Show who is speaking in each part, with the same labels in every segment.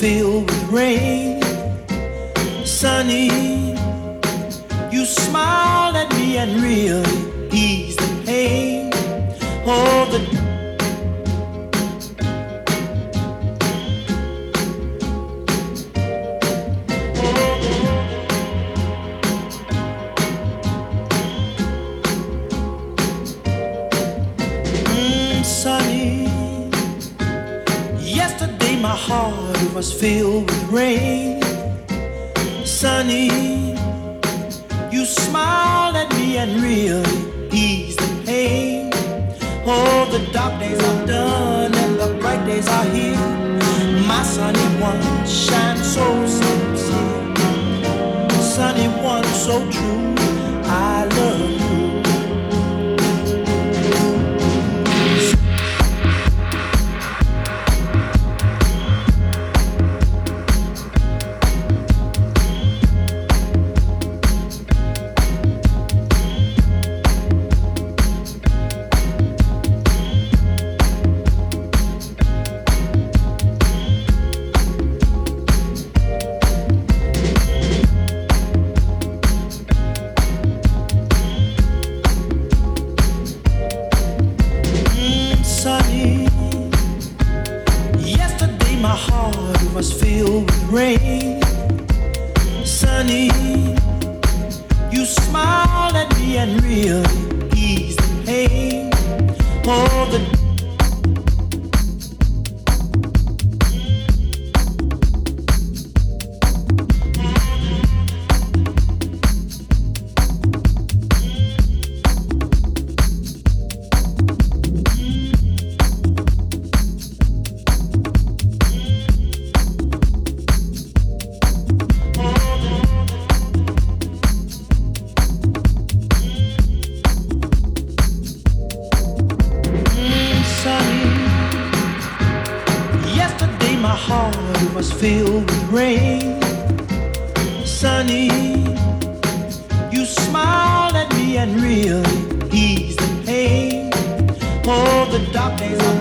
Speaker 1: filled with rain. heart was filled with rain. Sunny, you smiled at me and really eased the pain. Oh, the dark days are done and the bright days are here. My sunny one shines so sincere, sunny one so true. change. will ease the pain. Oh, the dark days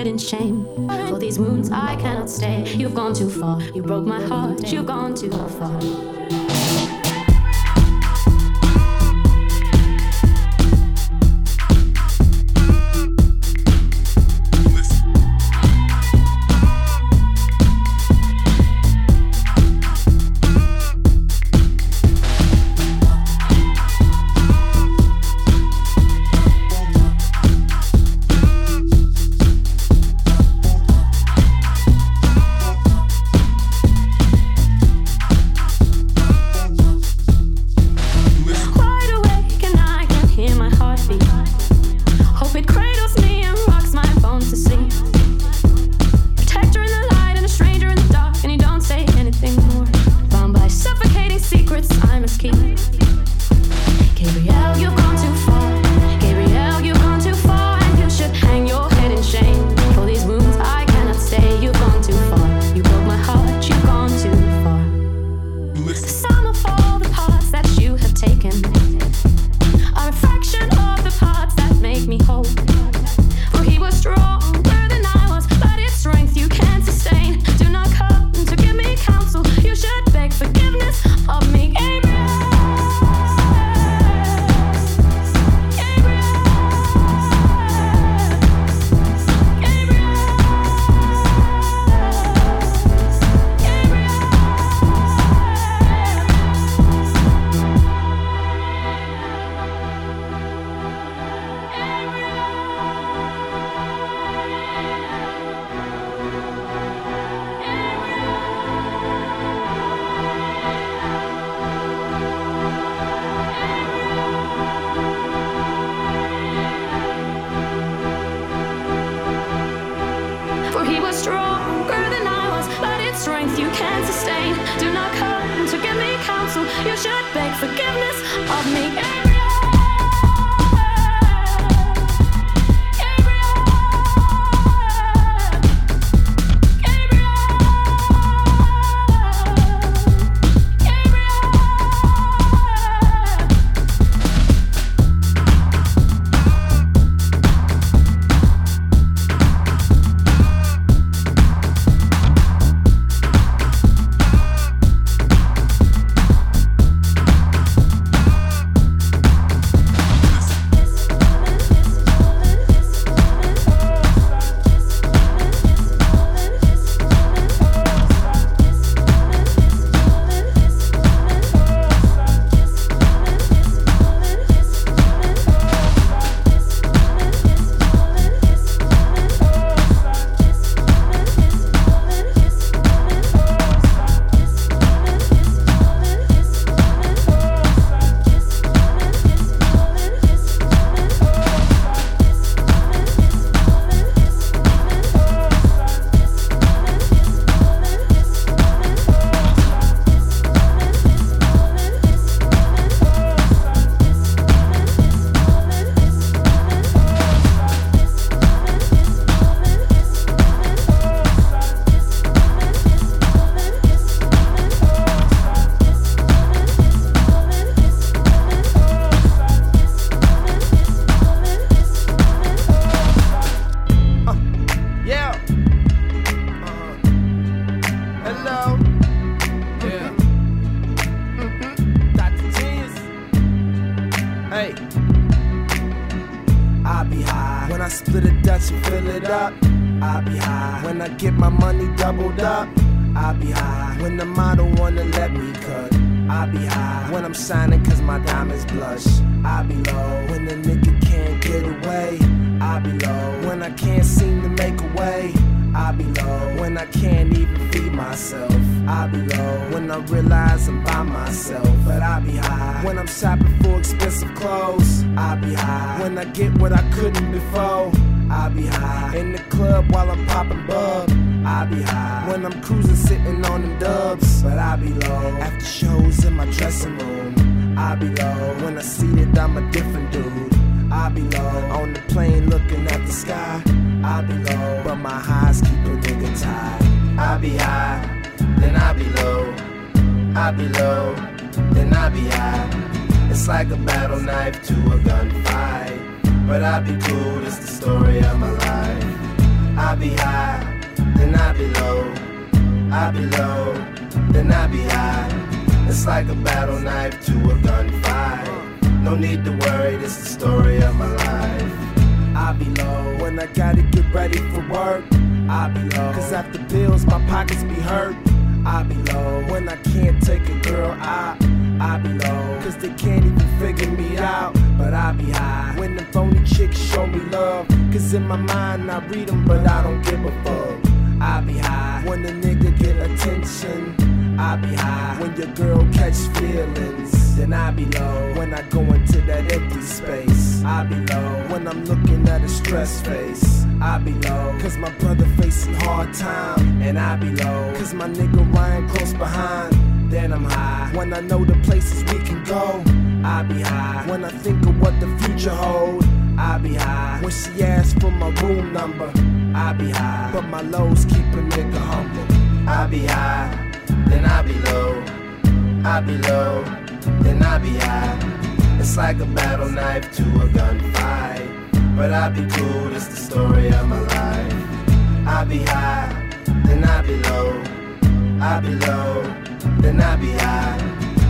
Speaker 1: head in shame. For these wounds I cannot stay. You've gone too far. You broke my heart. You've gone too far. for expensive clothes. I be high when I get what I couldn't before. I be high in the club while I'm popping bub. I be high when I'm cruising, sitting on them dubs. But I be low after shows in my dressing room. I be low when I see that I'm a different dude. I be low on the plane looking at the sky. I be low, but my highs keep a nigga tied. I
Speaker 2: be high, then I be low. I be low, then I be high. It's like a battle knife to a gunfight.
Speaker 3: But I be cool, it's the story of my life. I be high, then I be low. I be low, then I be high. It's like a battle knife to a gunfight. No need to worry, it's the story of my life.
Speaker 2: I be low when I gotta get ready for work. I be low, cause after bills, my pockets be hurt. I be low when I can't take a girl out. I be low, cause they can't even figure me out. But I be high when the phony chicks show me love. Cause in my mind, I read them, but I don't give a fuck. I be high when the nigga get attention. I be high when your girl catch feelings. Then I be low when I go into that empty space. I be low when I'm looking at a stress face. I be low cause my brother facing hard time. And I be low cause my nigga Ryan close behind. Then I'm high when I know the places we can go. I be high when I think of what the future hold. I be high when she asks for my room number. I be high, but my lows keep a nigga humble.
Speaker 3: I be high, then I be low. I be low, then I be high. It's like a battle knife to a gunfight. But I be cool, it's the story of my life. I be high, then I be low. I be low, then I be high.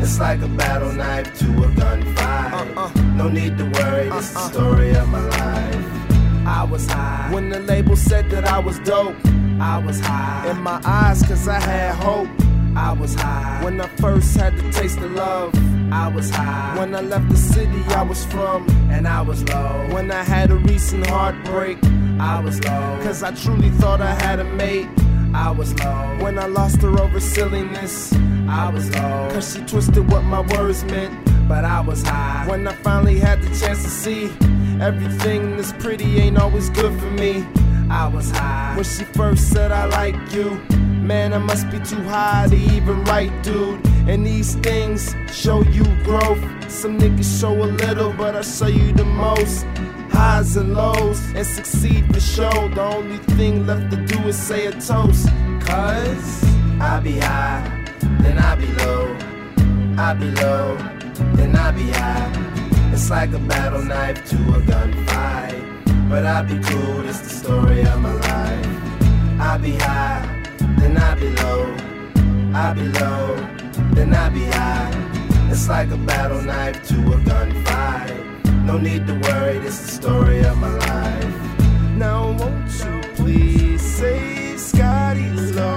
Speaker 3: It's like a battle knife to a gunfight. Uh, uh. No need to worry, uh, it's the story of my life.
Speaker 2: I was high when the label said that I was dope. I was high in my eyes cause I had hope. I was high when I first had the taste of love. I was high when I left the city I was from, and I was low when I had a recent heartbreak. I was low cause I truly thought I had a mate. I was low when I lost her over silliness. I was low cause she twisted what my words meant. But I was high when I finally had the chance to see everything that's pretty ain't always good for me. I was high when she first said I like you. Man, I must be too high to even write, dude. And these things show you growth. Some niggas show a little, but I show you the most. Highs and lows, and succeed for show. The only thing left to do is say a toast. Cause
Speaker 3: I be high, then I be low. I be low, then I be high. It's like a battle knife to a gunfight. But I be cool, it's the story of my life. I be high, then I be low. I be low, then I be high. It's like a battle knife to a gunfight. No need to worry, this is the story of my life.
Speaker 2: Now won't you please save Scotty's low?